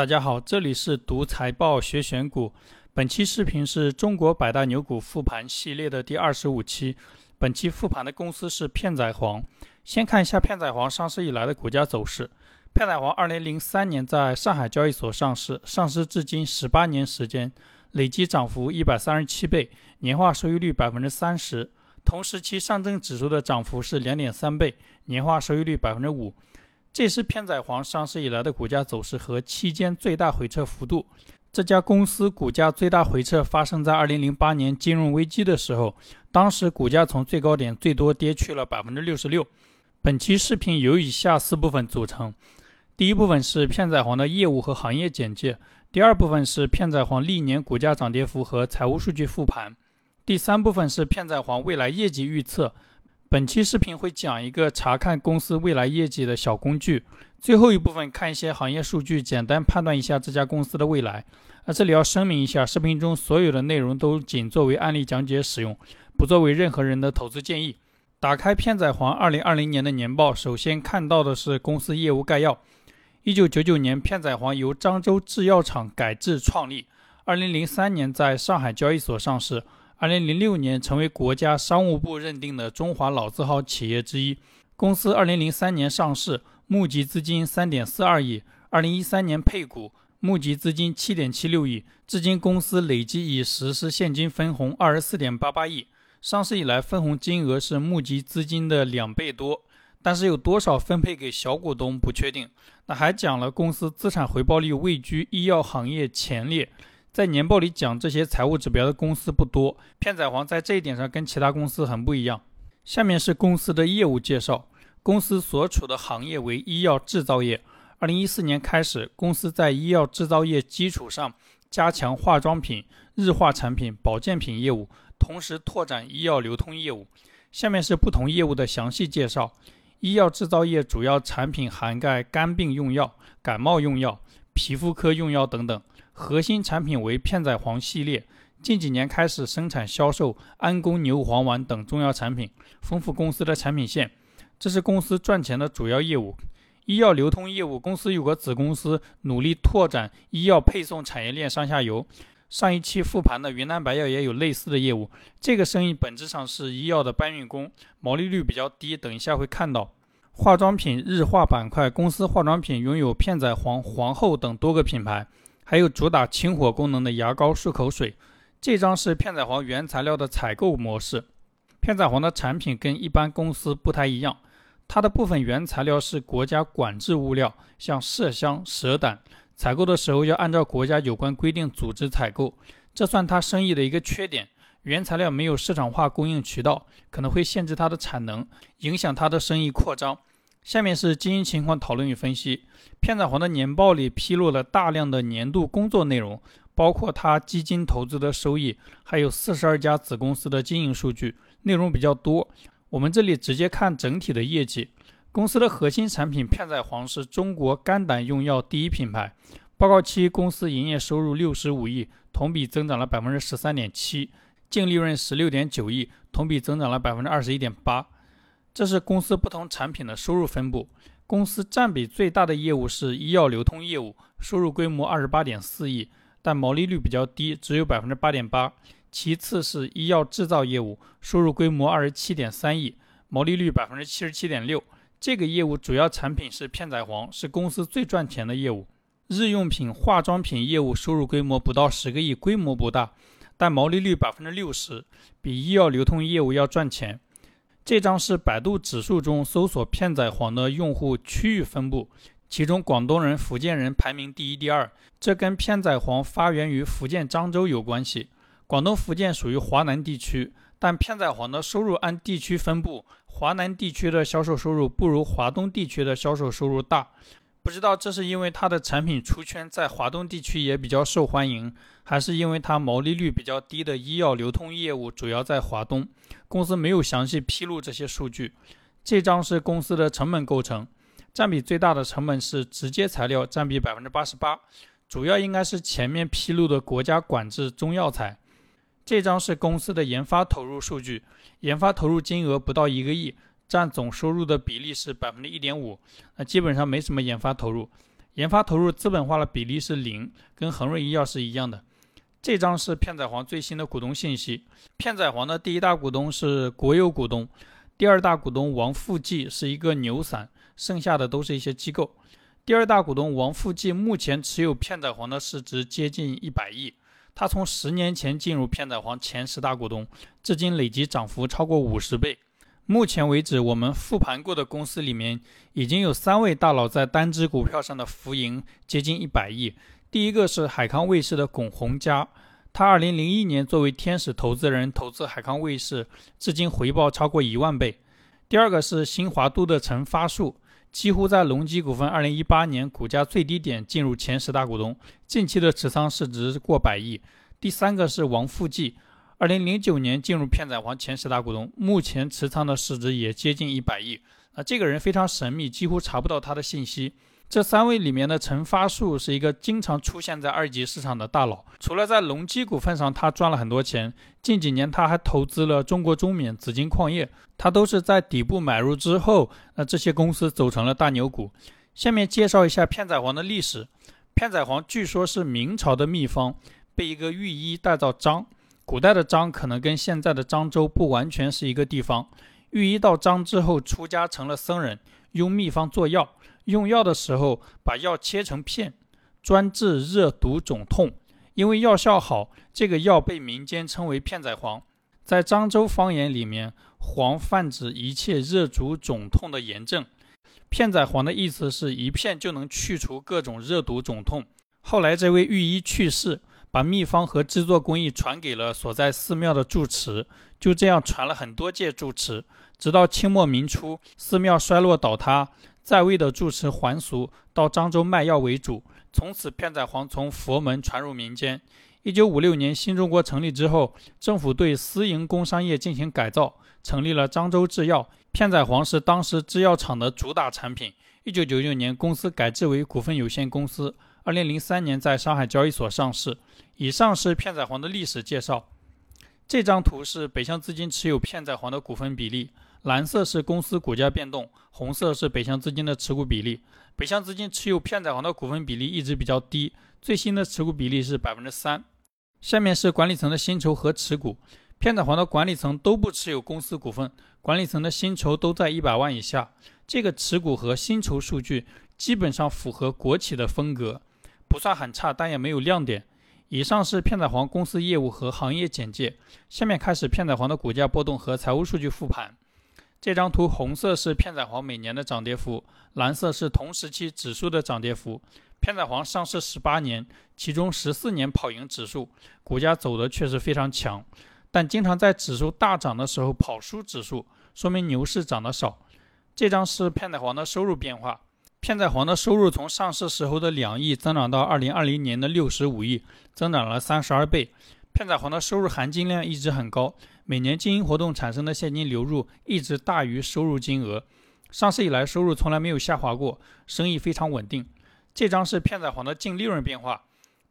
大家好，这里是读财报学选股。本期视频是中国百大牛股复盘系列的第二十五期。本期复盘的公司是片仔癀。先看一下片仔癀上市以来的股价走势。片仔癀二零零三年在上海交易所上市，上市至今十八年时间，累计涨幅一百三十七倍，年化收益率百分之三十。同时期上证指数的涨幅是两点三倍，年化收益率百分之五。这是片仔癀上市以来的股价走势和期间最大回撤幅度。这家公司股价最大回撤发生在二零零八年金融危机的时候，当时股价从最高点最多跌去了百分之六十六。本期视频由以下四部分组成：第一部分是片仔癀的业务和行业简介；第二部分是片仔癀历年股价涨跌幅和财务数据复盘；第三部分是片仔癀未来业绩预测。本期视频会讲一个查看公司未来业绩的小工具，最后一部分看一些行业数据，简单判断一下这家公司的未来。那这里要声明一下，视频中所有的内容都仅作为案例讲解使用，不作为任何人的投资建议。打开片仔癀二零二零年的年报，首先看到的是公司业务概要。一九九九年，片仔癀由漳州制药厂改制创立，二零零三年在上海交易所上市。二零零六年成为国家商务部认定的中华老字号企业之一。公司二零零三年上市，募集资金三点四二亿。二零一三年配股，募集资金七点七六亿。至今，公司累计已实施现金分红二十四点八八亿。上市以来，分红金额是募集资金的两倍多，但是有多少分配给小股东不确定。那还讲了公司资产回报率位居医药行业前列。在年报里讲这些财务指标的公司不多，片仔癀在这一点上跟其他公司很不一样。下面是公司的业务介绍，公司所处的行业为医药制造业。二零一四年开始，公司在医药制造业基础上加强化妆品、日化产品、保健品业务，同时拓展医药流通业务。下面是不同业务的详细介绍。医药制造业主要产品涵盖肝病用药、感冒用药、皮肤科用药等等。核心产品为片仔癀系列，近几年开始生产销售安宫牛黄丸等中药产品，丰富公司的产品线。这是公司赚钱的主要业务。医药流通业务，公司有个子公司努力拓展医药配送产业链上下游。上一期复盘的云南白药也有类似的业务。这个生意本质上是医药的搬运工，毛利率比较低。等一下会看到。化妆品日化板块，公司化妆品拥有片仔癀、皇后等多个品牌。还有主打清火功能的牙膏漱口水。这张是片仔癀原材料的采购模式。片仔癀的产品跟一般公司不太一样，它的部分原材料是国家管制物料，像麝香、蛇胆，采购的时候要按照国家有关规定组织采购，这算它生意的一个缺点。原材料没有市场化供应渠道，可能会限制它的产能，影响它的生意扩张。下面是经营情况讨论与分析。片仔癀的年报里披露了大量的年度工作内容，包括它基金投资的收益，还有四十二家子公司的经营数据，内容比较多。我们这里直接看整体的业绩。公司的核心产品片仔癀是中国肝胆用药第一品牌。报告期公司营业收入六十五亿，同比增长了百分之十三点七，净利润十六点九亿，同比增长了百分之二十一点八。这是公司不同产品的收入分布。公司占比最大的业务是医药流通业务，收入规模二十八点四亿，但毛利率比较低，只有百分之八点八。其次是医药制造业务，收入规模二十七点三亿，毛利率百分之七十七点六。这个业务主要产品是片仔癀，是公司最赚钱的业务。日用品、化妆品业务收入规模不到十个亿，规模不大，但毛利率百分之六十，比医药流通业务要赚钱。这张是百度指数中搜索片仔癀的用户区域分布，其中广东人、福建人排名第一、第二。这跟片仔癀发源于福建漳州有关系。广东、福建属于华南地区，但片仔癀的收入按地区分布，华南地区的销售收入不如华东地区的销售收入大。不知道这是因为它的产品出圈，在华东地区也比较受欢迎，还是因为它毛利率比较低的医药流通业务主要在华东。公司没有详细披露这些数据。这张是公司的成本构成，占比最大的成本是直接材料，占比百分之八十八，主要应该是前面披露的国家管制中药材。这张是公司的研发投入数据，研发投入金额不到一个亿。占总收入的比例是百分之一点五，那基本上没什么研发投入。研发投入资本化的比例是零，跟恒瑞医药是一样的。这张是片仔癀最新的股东信息。片仔癀的第一大股东是国有股东，第二大股东王富骥是一个牛散，剩下的都是一些机构。第二大股东王富骥目前持有片仔癀的市值接近一百亿，他从十年前进入片仔癀前十大股东，至今累计涨幅超过五十倍。目前为止，我们复盘过的公司里面，已经有三位大佬在单只股票上的浮盈接近一百亿。第一个是海康卫视的龚洪嘉，他二零零一年作为天使投资人投资海康卫视，至今回报超过一万倍。第二个是新华都的陈发树，几乎在隆基股份二零一八年股价最低点进入前十大股东，近期的持仓市值过百亿。第三个是王富骥，二零零九年进入片仔癀前十大股东，目前持仓的市值也接近一百亿。啊，这个人非常神秘，几乎查不到他的信息。这三位里面的陈发树是一个经常出现在二级市场的大佬，除了在隆基股份上他赚了很多钱，近几年他还投资了中国中免、紫金矿业，他都是在底部买入之后，那这些公司走成了大牛股。下面介绍一下片仔癀的历史。片仔癀据说是明朝的秘方，被一个御医带到漳，古代的漳可能跟现在的漳州不完全是一个地方。御医到漳之后出家成了僧人，用秘方做药。用药的时候，把药切成片，专治热毒肿痛。因为药效好，这个药被民间称为片仔癀。在漳州方言里面，“黄”泛指一切热毒肿痛的炎症。片仔癀的意思是一片就能去除各种热毒肿痛。后来这位御医去世，把秘方和制作工艺传给了所在寺庙的住持，就这样传了很多届住持，直到清末民初，寺庙衰落倒塌。在位的住持还俗，到漳州卖药为主。从此，片仔癀从佛门传入民间。一九五六年，新中国成立之后，政府对私营工商业进行改造，成立了漳州制药。片仔癀是当时制药厂的主打产品。一九九九年，公司改制为股份有限公司。二零零三年，在上海交易所上市。以上是片仔癀的历史介绍。这张图是北向资金持有片仔癀的股份比例。蓝色是公司股价变动，红色是北向资金的持股比例。北向资金持有片仔癀的股份比例一直比较低，最新的持股比例是百分之三。下面是管理层的薪酬和持股。片仔癀的管理层都不持有公司股份，管理层的薪酬都在一百万以下。这个持股和薪酬数据基本上符合国企的风格，不算很差，但也没有亮点。以上是片仔癀公司业务和行业简介。下面开始片仔癀的股价波动和财务数据复盘。这张图红色是片仔癀每年的涨跌幅，蓝色是同时期指数的涨跌幅。片仔癀上市十八年，其中十四年跑赢指数，股价走的确实非常强，但经常在指数大涨的时候跑输指数，说明牛市涨得少。这张是片仔癀的收入变化，片仔癀的收入从上市时候的两亿增长到二零二零年的六十五亿，增长了三十二倍。片仔癀的收入含金量一直很高。每年经营活动产生的现金流入一直大于收入金额，上市以来收入从来没有下滑过，生意非常稳定。这张是片仔癀的净利润变化，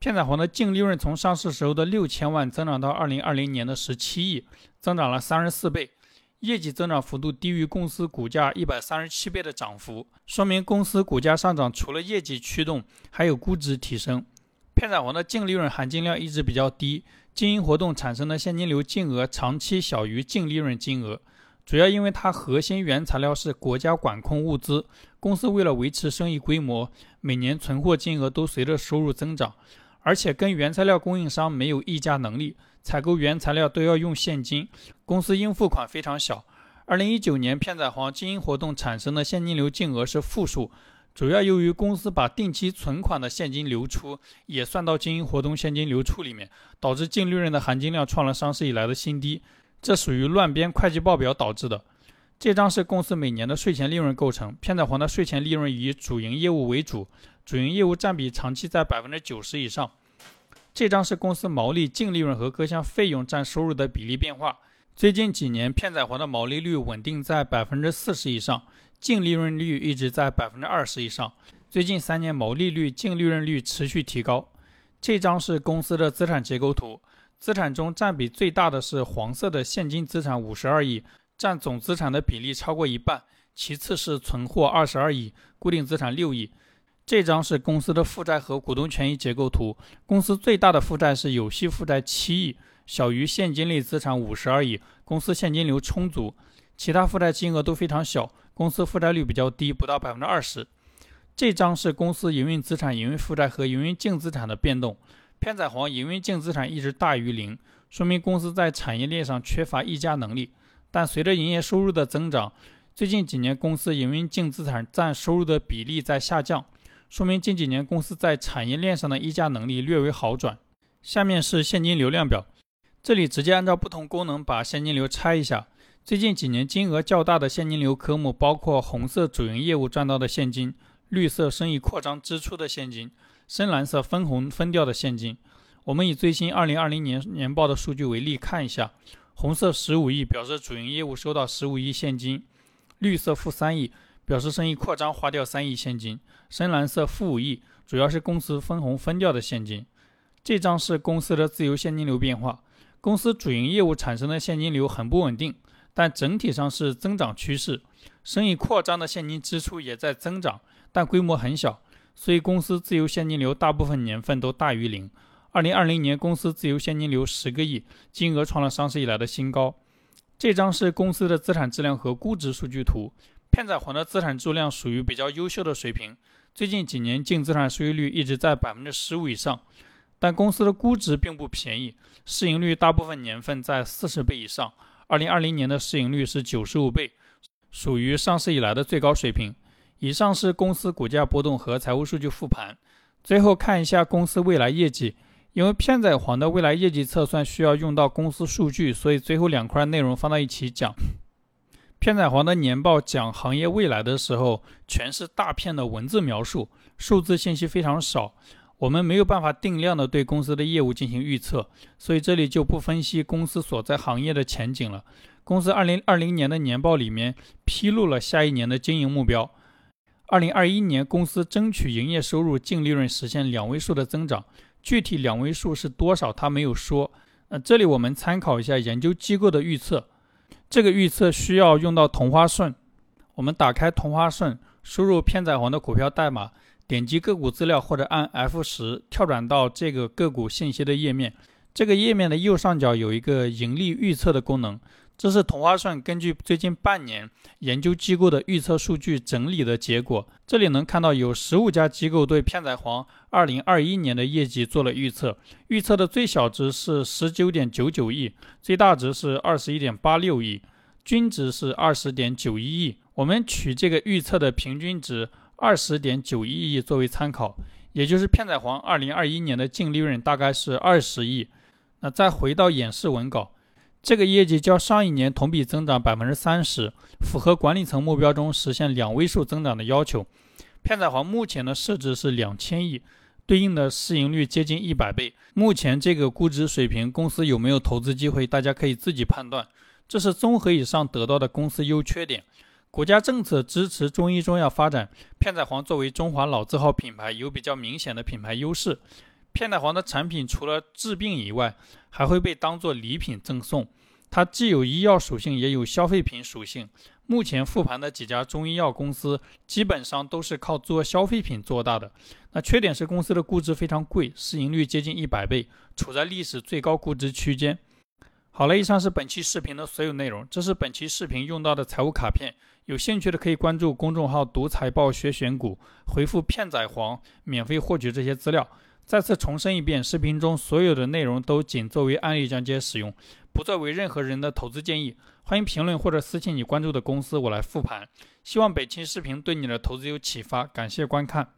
片仔癀的净利润从上市时候的六千万增长到二零二零年的十七亿，增长了三十四倍，业绩增长幅度低于公司股价一百三十七倍的涨幅，说明公司股价上涨除了业绩驱动，还有估值提升。片仔癀的净利润含金量一直比较低。经营活动产生的现金流净额长期小于净利润金额，主要因为它核心原材料是国家管控物资，公司为了维持生意规模，每年存货金额都随着收入增长，而且跟原材料供应商没有议价能力，采购原材料都要用现金，公司应付款非常小。二零一九年，片仔癀经营活动产生的现金流净额是负数。主要由于公司把定期存款的现金流出也算到经营活动现金流出里面，导致净利润的含金量创了上市以来的新低，这属于乱编会计报表导致的。这张是公司每年的税前利润构成，片仔癀的税前利润以主营业务为主，主营业务占比长期在百分之九十以上。这张是公司毛利、净利润和各项费用占收入的比例变化，最近几年片仔癀的毛利率稳定在百分之四十以上。净利润率一直在百分之二十以上，最近三年毛利率、净利润率持续提高。这张是公司的资产结构图，资产中占比最大的是黄色的现金资产五十二亿，占总资产的比例超过一半。其次是存货二十二亿，固定资产六亿。这张是公司的负债和股东权益结构图。公司最大的负债是有息负债七亿，小于现金类资产五十二亿，公司现金流充足。其他负债金额都非常小，公司负债率比较低，不到百分之二十。这张是公司营运资产、营运负债和营运净资产的变动。片仔癀营运净资产一直大于零，说明公司在产业链上缺乏溢价能力。但随着营业收入的增长，最近几年公司营运净资产占收入的比例在下降。说明近几年公司在产业链上的议价能力略微好转。下面是现金流量表，这里直接按照不同功能把现金流拆一下。最近几年金额较大的现金流科目包括红色主营业务赚到的现金，绿色生意扩张支出的现金，深蓝色分红分掉的现金。我们以最新2020年年报的数据为例看一下，红色15亿表示主营业务收到15亿现金，绿色负3亿。表示生意扩张花掉三亿现金，深蓝色负五亿，主要是公司分红分掉的现金。这张是公司的自由现金流变化，公司主营业务产生的现金流很不稳定，但整体上是增长趋势。生意扩张的现金支出也在增长，但规模很小，所以公司自由现金流大部分年份都大于零。二零二零年公司自由现金流十个亿，金额创了上市以来的新高。这张是公司的资产质量和估值数据图。片仔癀的资产质量属于比较优秀的水平，最近几年净资产收益率一直在百分之十五以上，但公司的估值并不便宜，市盈率大部分年份在四十倍以上，二零二零年的市盈率是九十五倍，属于上市以来的最高水平。以上是公司股价波动和财务数据复盘，最后看一下公司未来业绩，因为片仔癀的未来业绩测算需要用到公司数据，所以最后两块内容放到一起讲。片仔癀的年报讲行业未来的时候，全是大片的文字描述，数字信息非常少，我们没有办法定量的对公司的业务进行预测，所以这里就不分析公司所在行业的前景了。公司二零二零年的年报里面披露了下一年的经营目标，二零二一年公司争取营业收入、净利润实现两位数的增长，具体两位数是多少他没有说。呃，这里我们参考一下研究机构的预测。这个预测需要用到同花顺。我们打开同花顺，输入片仔癀的股票代码，点击个股资料或者按 F 十跳转到这个个股信息的页面。这个页面的右上角有一个盈利预测的功能。这是同花顺根据最近半年研究机构的预测数据整理的结果。这里能看到有十五家机构对片仔癀二零二一年的业绩做了预测，预测的最小值是十九点九九亿，最大值是二十一点八六亿，均值是二十点九一亿。我们取这个预测的平均值二十点九一亿作为参考，也就是片仔癀二零二一年的净利润大概是二十亿。那再回到演示文稿。这个业绩较上一年同比增长百分之三十，符合管理层目标中实现两位数增长的要求。片仔癀目前的市值是两千亿，对应的市盈率接近一百倍。目前这个估值水平，公司有没有投资机会，大家可以自己判断。这是综合以上得到的公司优缺点。国家政策支持中医中药发展，片仔癀作为中华老字号品牌，有比较明显的品牌优势。片仔癀的产品除了治病以外，还会被当做礼品赠送。它既有医药属性，也有消费品属性。目前复盘的几家中医药公司，基本上都是靠做消费品做大的。那缺点是公司的估值非常贵，市盈率接近一百倍，处在历史最高估值区间。好了，以上是本期视频的所有内容。这是本期视频用到的财务卡片，有兴趣的可以关注公众号“读财报学选股”，回复“片仔癀”免费获取这些资料。再次重申一遍，视频中所有的内容都仅作为案例讲解使用，不作为任何人的投资建议。欢迎评论或者私信你关注的公司，我来复盘。希望本期视频对你的投资有启发，感谢观看。